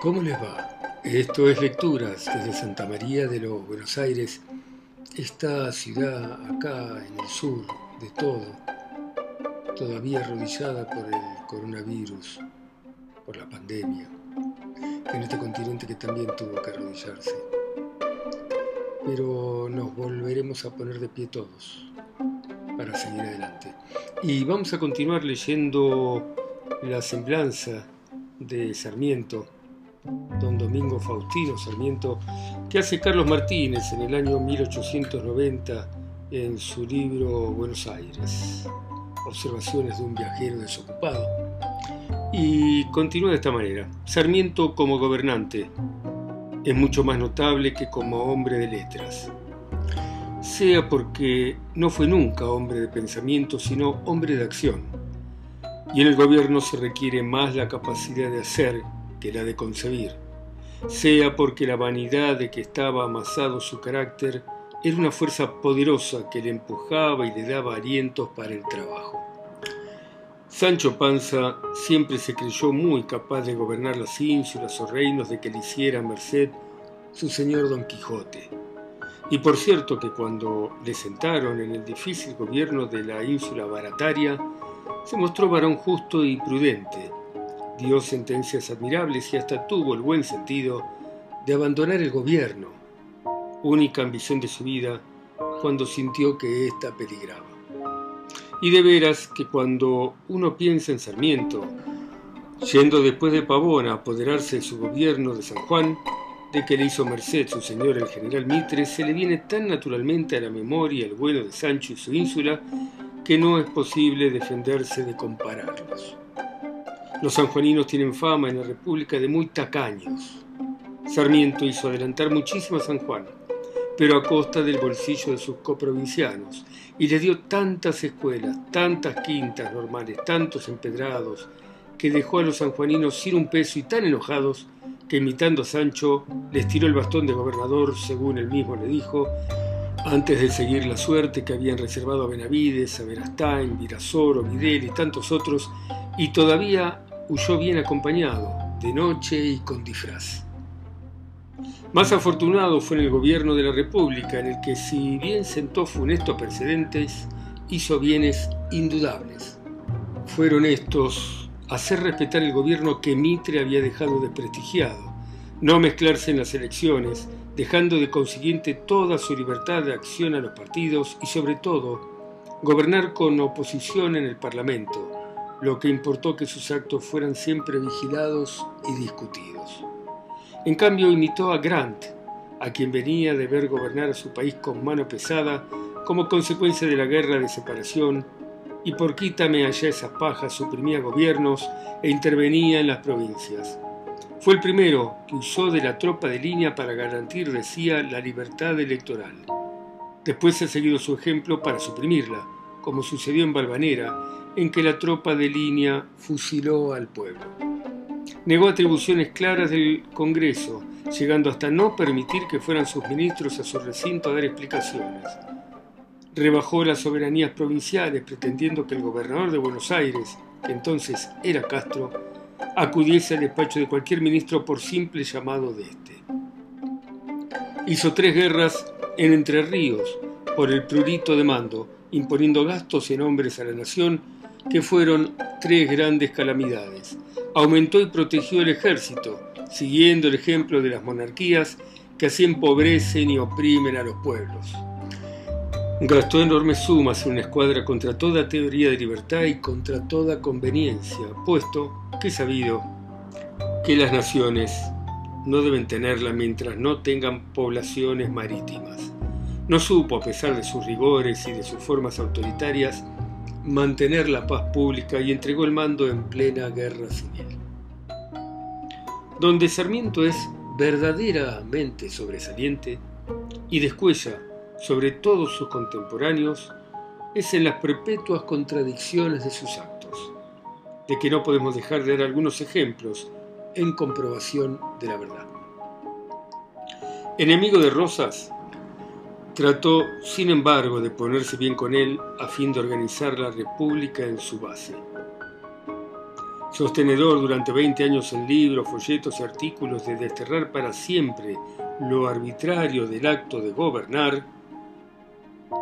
¿cómo les va? Esto es Lecturas desde Santa María de los Buenos Aires, esta ciudad acá en el sur de todo, todavía arrodillada por el coronavirus, por la pandemia, en este continente que también tuvo que arrodillarse. Pero nos volveremos a poner de pie todos para seguir adelante. Y vamos a continuar leyendo la semblanza de Sarmiento, don Domingo Faustino Sarmiento, que hace Carlos Martínez en el año 1890 en su libro Buenos Aires, Observaciones de un viajero desocupado. Y continúa de esta manera. Sarmiento como gobernante es mucho más notable que como hombre de letras. Sea porque no fue nunca hombre de pensamiento, sino hombre de acción y en el gobierno se requiere más la capacidad de hacer que la de concebir, sea porque la vanidad de que estaba amasado su carácter era una fuerza poderosa que le empujaba y le daba alientos para el trabajo. Sancho Panza siempre se creyó muy capaz de gobernar las ínsulas o reinos de que le hiciera merced su señor Don Quijote. Y por cierto que cuando le sentaron en el difícil gobierno de la ínsula barataria, se mostró varón justo y prudente, dio sentencias admirables y hasta tuvo el buen sentido de abandonar el gobierno, única ambición de su vida, cuando sintió que ésta peligraba. Y de veras que cuando uno piensa en Sarmiento, yendo después de Pavón a apoderarse de su gobierno de San Juan, de que le hizo merced su señor el general Mitre, se le viene tan naturalmente a la memoria el vuelo de Sancho y su ínsula que no es posible defenderse de compararlos. Los sanjuaninos tienen fama en la República de muy tacaños. Sarmiento hizo adelantar muchísimo a San Juan, pero a costa del bolsillo de sus coprovincianos, y le dio tantas escuelas, tantas quintas normales, tantos empedrados, que dejó a los sanjuaninos sin un peso y tan enojados que imitando a Sancho les tiró el bastón de gobernador, según él mismo le dijo, antes de seguir la suerte que habían reservado a Benavides, a Verastain, Virasoro, Videl y tantos otros, y todavía huyó bien acompañado, de noche y con disfraz. Más afortunado fue en el gobierno de la República, en el que si bien sentó funestos precedentes, hizo bienes indudables. Fueron estos hacer respetar el gobierno que Mitre había dejado desprestigiado, no mezclarse en las elecciones, dejando de consiguiente toda su libertad de acción a los partidos y sobre todo gobernar con oposición en el Parlamento, lo que importó que sus actos fueran siempre vigilados y discutidos. En cambio imitó a Grant, a quien venía de ver gobernar a su país con mano pesada como consecuencia de la guerra de separación, y por quítame allá esas pajas suprimía gobiernos e intervenía en las provincias. Fue el primero que usó de la tropa de línea para garantir, decía, la libertad electoral. Después ha seguido su ejemplo para suprimirla, como sucedió en Balvanera, en que la tropa de línea fusiló al pueblo. Negó atribuciones claras del Congreso, llegando hasta no permitir que fueran sus ministros a su recinto a dar explicaciones. Rebajó las soberanías provinciales, pretendiendo que el gobernador de Buenos Aires, que entonces era Castro, acudiese al despacho de cualquier ministro por simple llamado de éste. Hizo tres guerras en Entre Ríos por el prurito de mando, imponiendo gastos en hombres a la nación que fueron tres grandes calamidades. Aumentó y protegió el ejército, siguiendo el ejemplo de las monarquías que así empobrecen y oprimen a los pueblos. Gastó enormes sumas en una escuadra contra toda teoría de libertad y contra toda conveniencia, puesto que sabido que las naciones no deben tenerla mientras no tengan poblaciones marítimas. No supo, a pesar de sus rigores y de sus formas autoritarias, mantener la paz pública y entregó el mando en plena guerra civil. Donde Sarmiento es verdaderamente sobresaliente y descuella sobre todos sus contemporáneos es en las perpetuas contradicciones de sus actos, de que no podemos dejar de dar algunos ejemplos en comprobación de la verdad. Enemigo de Rosas, trató, sin embargo, de ponerse bien con él a fin de organizar la República en su base. sostenedor durante 20 años en libros, folletos y artículos de desterrar para siempre lo arbitrario del acto de gobernar,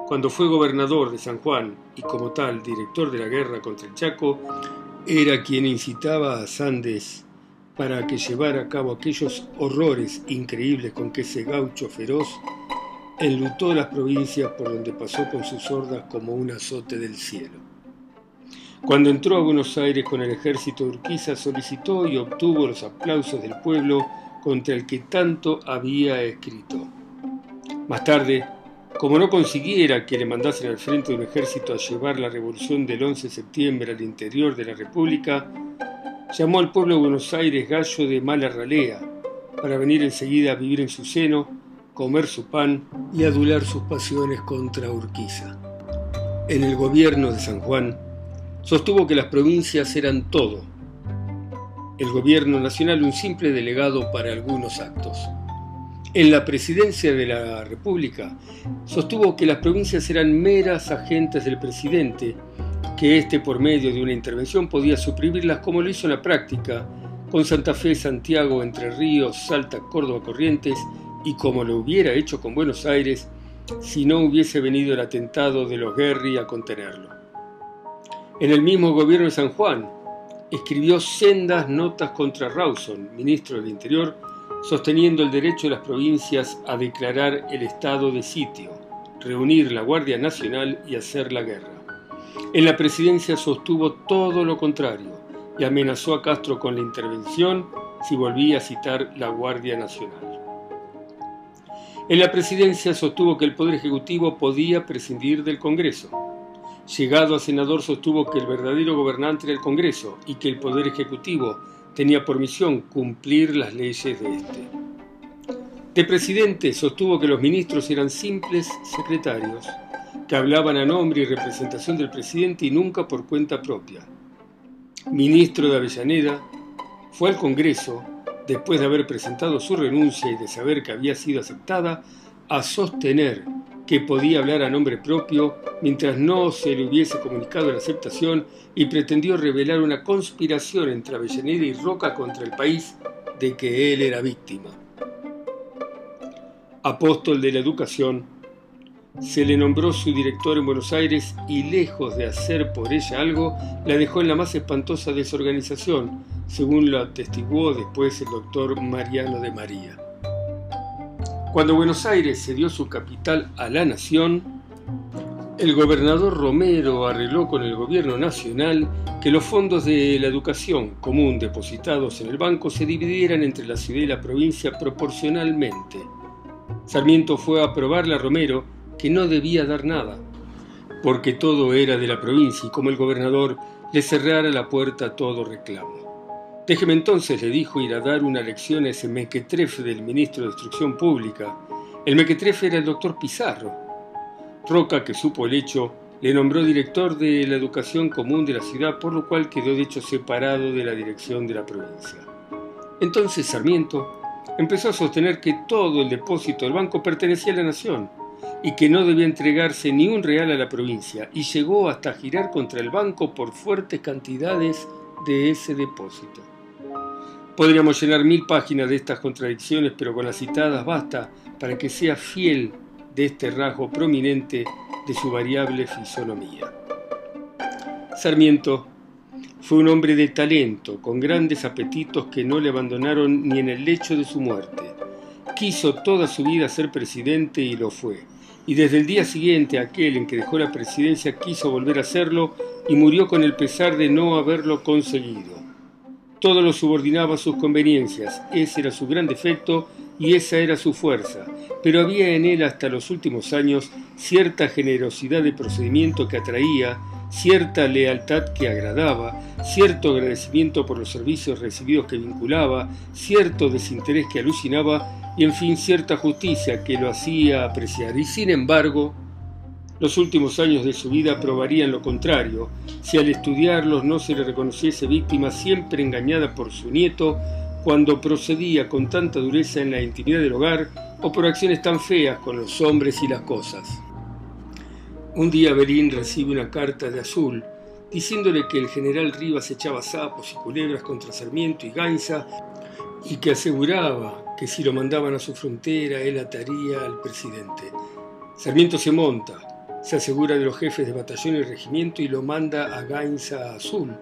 cuando fue gobernador de San Juan y como tal director de la guerra contra el Chaco, era quien incitaba a Sandes para que llevara a cabo aquellos horrores increíbles con que ese gaucho feroz enlutó las provincias por donde pasó con sus hordas como un azote del cielo. Cuando entró a Buenos Aires con el ejército de Urquiza, solicitó y obtuvo los aplausos del pueblo contra el que tanto había escrito. Más tarde, como no consiguiera que le mandasen al frente de un ejército a llevar la revolución del 11 de septiembre al interior de la República, llamó al pueblo de Buenos Aires gallo de mala ralea para venir enseguida a vivir en su seno, comer su pan y adular sus pasiones contra Urquiza. En el gobierno de San Juan, sostuvo que las provincias eran todo, el gobierno nacional un simple delegado para algunos actos. En la presidencia de la República sostuvo que las provincias eran meras agentes del presidente, que éste por medio de una intervención podía suprimirlas como lo hizo en la práctica, con Santa Fe, Santiago, Entre Ríos, Salta, Córdoba, Corrientes, y como lo hubiera hecho con Buenos Aires si no hubiese venido el atentado de los Guerri a contenerlo. En el mismo gobierno de San Juan, escribió sendas notas contra Rawson, ministro del Interior, sosteniendo el derecho de las provincias a declarar el estado de sitio, reunir la Guardia Nacional y hacer la guerra. En la presidencia sostuvo todo lo contrario y amenazó a Castro con la intervención si volvía a citar la Guardia Nacional. En la presidencia sostuvo que el Poder Ejecutivo podía prescindir del Congreso Llegado a senador sostuvo que el verdadero gobernante era el Congreso y que el Poder Ejecutivo tenía por misión cumplir las leyes de éste. De presidente sostuvo que los ministros eran simples secretarios, que hablaban a nombre y representación del presidente y nunca por cuenta propia. Ministro de Avellaneda, fue al Congreso, después de haber presentado su renuncia y de saber que había sido aceptada, a sostener que podía hablar a nombre propio mientras no se le hubiese comunicado la aceptación y pretendió revelar una conspiración entre Avellaneda y Roca contra el país de que él era víctima. Apóstol de la educación, se le nombró su director en Buenos Aires y lejos de hacer por ella algo, la dejó en la más espantosa desorganización, según lo atestiguó después el doctor Mariano de María. Cuando Buenos Aires cedió su capital a la nación, el gobernador Romero arregló con el gobierno nacional que los fondos de la educación común depositados en el banco se dividieran entre la ciudad y la provincia proporcionalmente. Sarmiento fue a aprobarle a Romero que no debía dar nada, porque todo era de la provincia y como el gobernador le cerrara la puerta a todo reclamo. Déjeme entonces, le dijo, ir a dar una lección a ese mequetrefe del ministro de Instrucción Pública. El mequetrefe era el doctor Pizarro. Roca, que supo el hecho, le nombró director de la educación común de la ciudad, por lo cual quedó de hecho separado de la dirección de la provincia. Entonces Sarmiento empezó a sostener que todo el depósito del banco pertenecía a la nación y que no debía entregarse ni un real a la provincia, y llegó hasta girar contra el banco por fuertes cantidades de ese depósito. Podríamos llenar mil páginas de estas contradicciones, pero con las citadas basta para que sea fiel de este rasgo prominente de su variable fisonomía. Sarmiento fue un hombre de talento, con grandes apetitos que no le abandonaron ni en el lecho de su muerte. Quiso toda su vida ser presidente y lo fue. Y desde el día siguiente, aquel en que dejó la presidencia quiso volver a hacerlo y murió con el pesar de no haberlo conseguido. Todo lo subordinaba a sus conveniencias, ese era su gran defecto y esa era su fuerza, pero había en él hasta los últimos años cierta generosidad de procedimiento que atraía, cierta lealtad que agradaba, cierto agradecimiento por los servicios recibidos que vinculaba, cierto desinterés que alucinaba y en fin cierta justicia que lo hacía apreciar. Y sin embargo, los últimos años de su vida probarían lo contrario, si al estudiarlos no se le reconociese víctima siempre engañada por su nieto cuando procedía con tanta dureza en la intimidad del hogar o por acciones tan feas con los hombres y las cosas. Un día Berín recibe una carta de Azul diciéndole que el general Rivas echaba sapos y culebras contra Sarmiento y Gainza y que aseguraba que si lo mandaban a su frontera él ataría al presidente. Sarmiento se monta, se asegura de los jefes de batallón y regimiento y lo manda a Gainza Azul,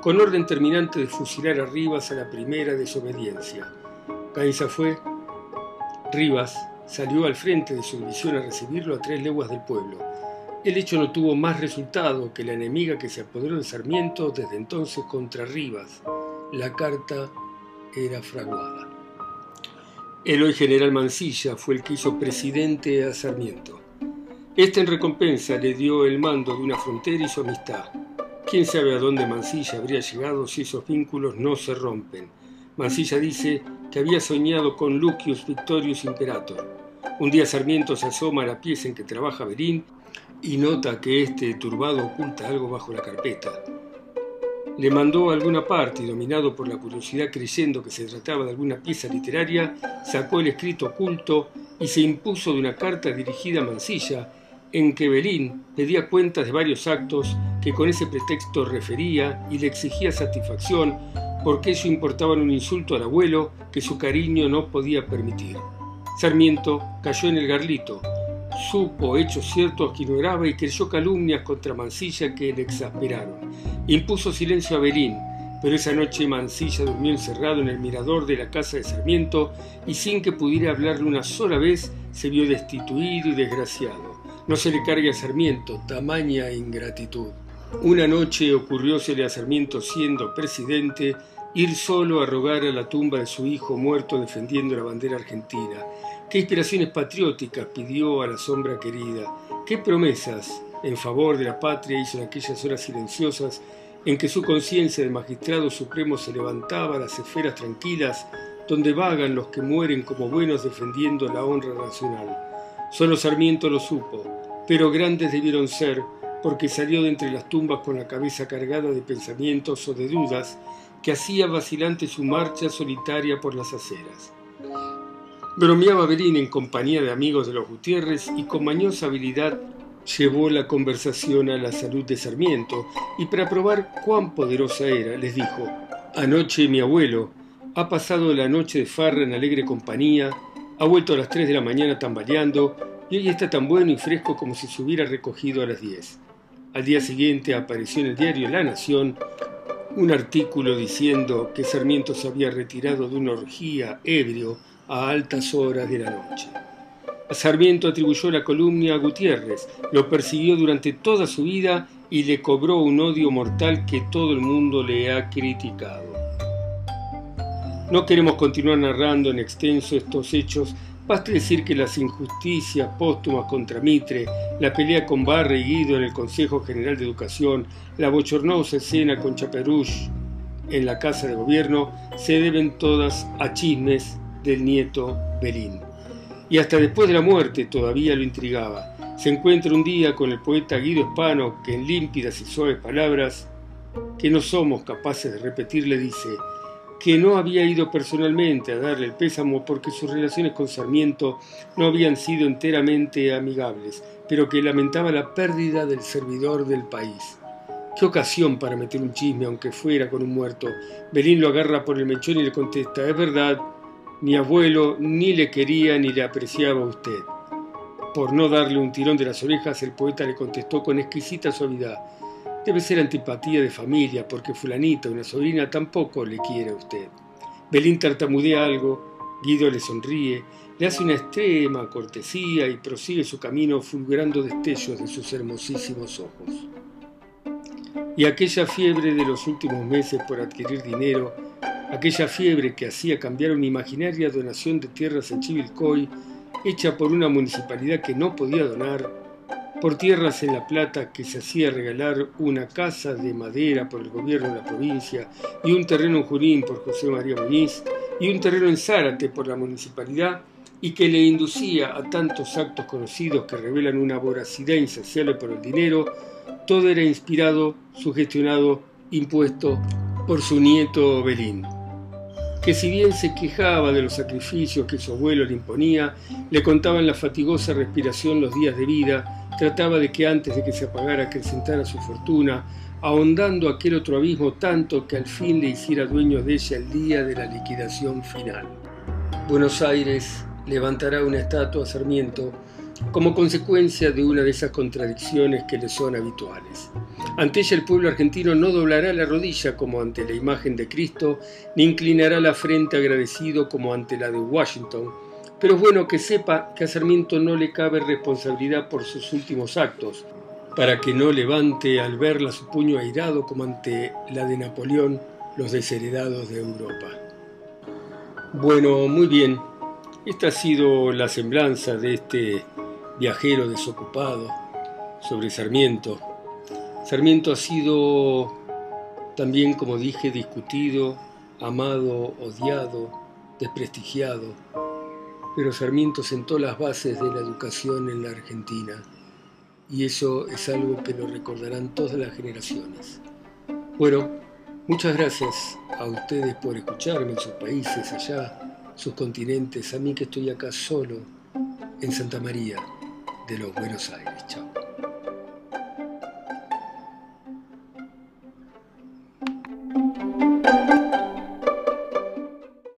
con orden terminante de fusilar a Rivas a la primera desobediencia. Gainza fue, Rivas salió al frente de su división a recibirlo a tres leguas del pueblo. El hecho no tuvo más resultado que la enemiga que se apoderó de Sarmiento desde entonces contra Rivas. La carta era fraguada. El hoy general Mansilla fue el que hizo presidente a Sarmiento. Este en recompensa le dio el mando de una frontera y su amistad. Quién sabe a dónde Mansilla habría llegado si esos vínculos no se rompen. Mansilla dice que había soñado con Lucius Victorius Imperator. Un día Sarmiento se asoma a la pieza en que trabaja Berín y nota que este turbado oculta algo bajo la carpeta. Le mandó a alguna parte y dominado por la curiosidad creyendo que se trataba de alguna pieza literaria, sacó el escrito oculto y se impuso de una carta dirigida a Mansilla en que Belín pedía cuentas de varios actos que con ese pretexto refería y le exigía satisfacción porque eso importaba un insulto al abuelo que su cariño no podía permitir. Sarmiento cayó en el garlito, supo hechos ciertos que ignoraba y creyó calumnias contra Mansilla que le exasperaron. Impuso silencio a Belín, pero esa noche Mansilla durmió encerrado en el mirador de la casa de Sarmiento y sin que pudiera hablarle una sola vez se vio destituido y desgraciado. No se le cargue a Sarmiento tamaña ingratitud. Una noche ocurriósele a Sarmiento siendo presidente ir solo a rogar a la tumba de su hijo muerto defendiendo la bandera argentina. Qué inspiraciones patrióticas pidió a la sombra querida. Qué promesas en favor de la patria hizo en aquellas horas silenciosas en que su conciencia de magistrado supremo se levantaba a las esferas tranquilas donde vagan los que mueren como buenos defendiendo la honra nacional. Solo Sarmiento lo supo, pero grandes debieron ser porque salió de entre las tumbas con la cabeza cargada de pensamientos o de dudas que hacía vacilante su marcha solitaria por las aceras. Bromeaba Berín en compañía de amigos de los Gutiérrez y con mañosa habilidad llevó la conversación a la salud de Sarmiento y para probar cuán poderosa era les dijo, anoche mi abuelo ha pasado la noche de farra en alegre compañía, ha vuelto a las 3 de la mañana tambaleando y hoy está tan bueno y fresco como si se hubiera recogido a las 10. Al día siguiente apareció en el diario La Nación un artículo diciendo que Sarmiento se había retirado de una orgía ebrio a altas horas de la noche. Sarmiento atribuyó la columna a Gutiérrez, lo persiguió durante toda su vida y le cobró un odio mortal que todo el mundo le ha criticado. No queremos continuar narrando en extenso estos hechos Basta decir que las injusticias póstumas contra Mitre, la pelea con Barre y Guido en el Consejo General de Educación, la bochornosa escena con Chaperush en la Casa de Gobierno, se deben todas a chismes del nieto Belín. Y hasta después de la muerte todavía lo intrigaba. Se encuentra un día con el poeta Guido Espano que en límpidas y suaves palabras que no somos capaces de repetir le dice que no había ido personalmente a darle el pésamo porque sus relaciones con Sarmiento no habían sido enteramente amigables, pero que lamentaba la pérdida del servidor del país. Qué ocasión para meter un chisme, aunque fuera con un muerto. Belín lo agarra por el mechón y le contesta, es verdad, mi abuelo ni le quería ni le apreciaba a usted. Por no darle un tirón de las orejas, el poeta le contestó con exquisita suavidad, Debe ser antipatía de familia, porque fulanita, una sobrina, tampoco le quiere a usted. Belín tartamudea algo, Guido le sonríe, le hace una extrema cortesía y prosigue su camino fulgurando destellos de sus hermosísimos ojos. Y aquella fiebre de los últimos meses por adquirir dinero, aquella fiebre que hacía cambiar una imaginaria donación de tierras en Chivilcoy, hecha por una municipalidad que no podía donar, por tierras en La Plata que se hacía regalar una casa de madera por el gobierno de la provincia y un terreno en Jurín por José María Muñiz y un terreno en Zárate por la municipalidad y que le inducía a tantos actos conocidos que revelan una voracidad insaciable por el dinero, todo era inspirado, sugestionado, impuesto por su nieto Belín, que si bien se quejaba de los sacrificios que su abuelo le imponía, le contaban la fatigosa respiración los días de vida, trataba de que antes de que se apagara acrecentara su fortuna, ahondando aquel otro abismo tanto que al fin le hiciera dueño de ella el día de la liquidación final. Buenos Aires levantará una estatua a Sarmiento como consecuencia de una de esas contradicciones que le son habituales. Ante ella el pueblo argentino no doblará la rodilla como ante la imagen de Cristo, ni inclinará la frente agradecido como ante la de Washington, pero es bueno que sepa que a Sarmiento no le cabe responsabilidad por sus últimos actos, para que no levante al verla su puño airado como ante la de Napoleón los desheredados de Europa. Bueno, muy bien, esta ha sido la semblanza de este viajero desocupado sobre Sarmiento. Sarmiento ha sido también, como dije, discutido, amado, odiado, desprestigiado, pero Sarmiento sentó las bases de la educación en la Argentina y eso es algo que lo recordarán todas las generaciones. Bueno, muchas gracias a ustedes por escucharme en sus países allá, sus continentes, a mí que estoy acá solo en Santa María de los Buenos Aires. Chao.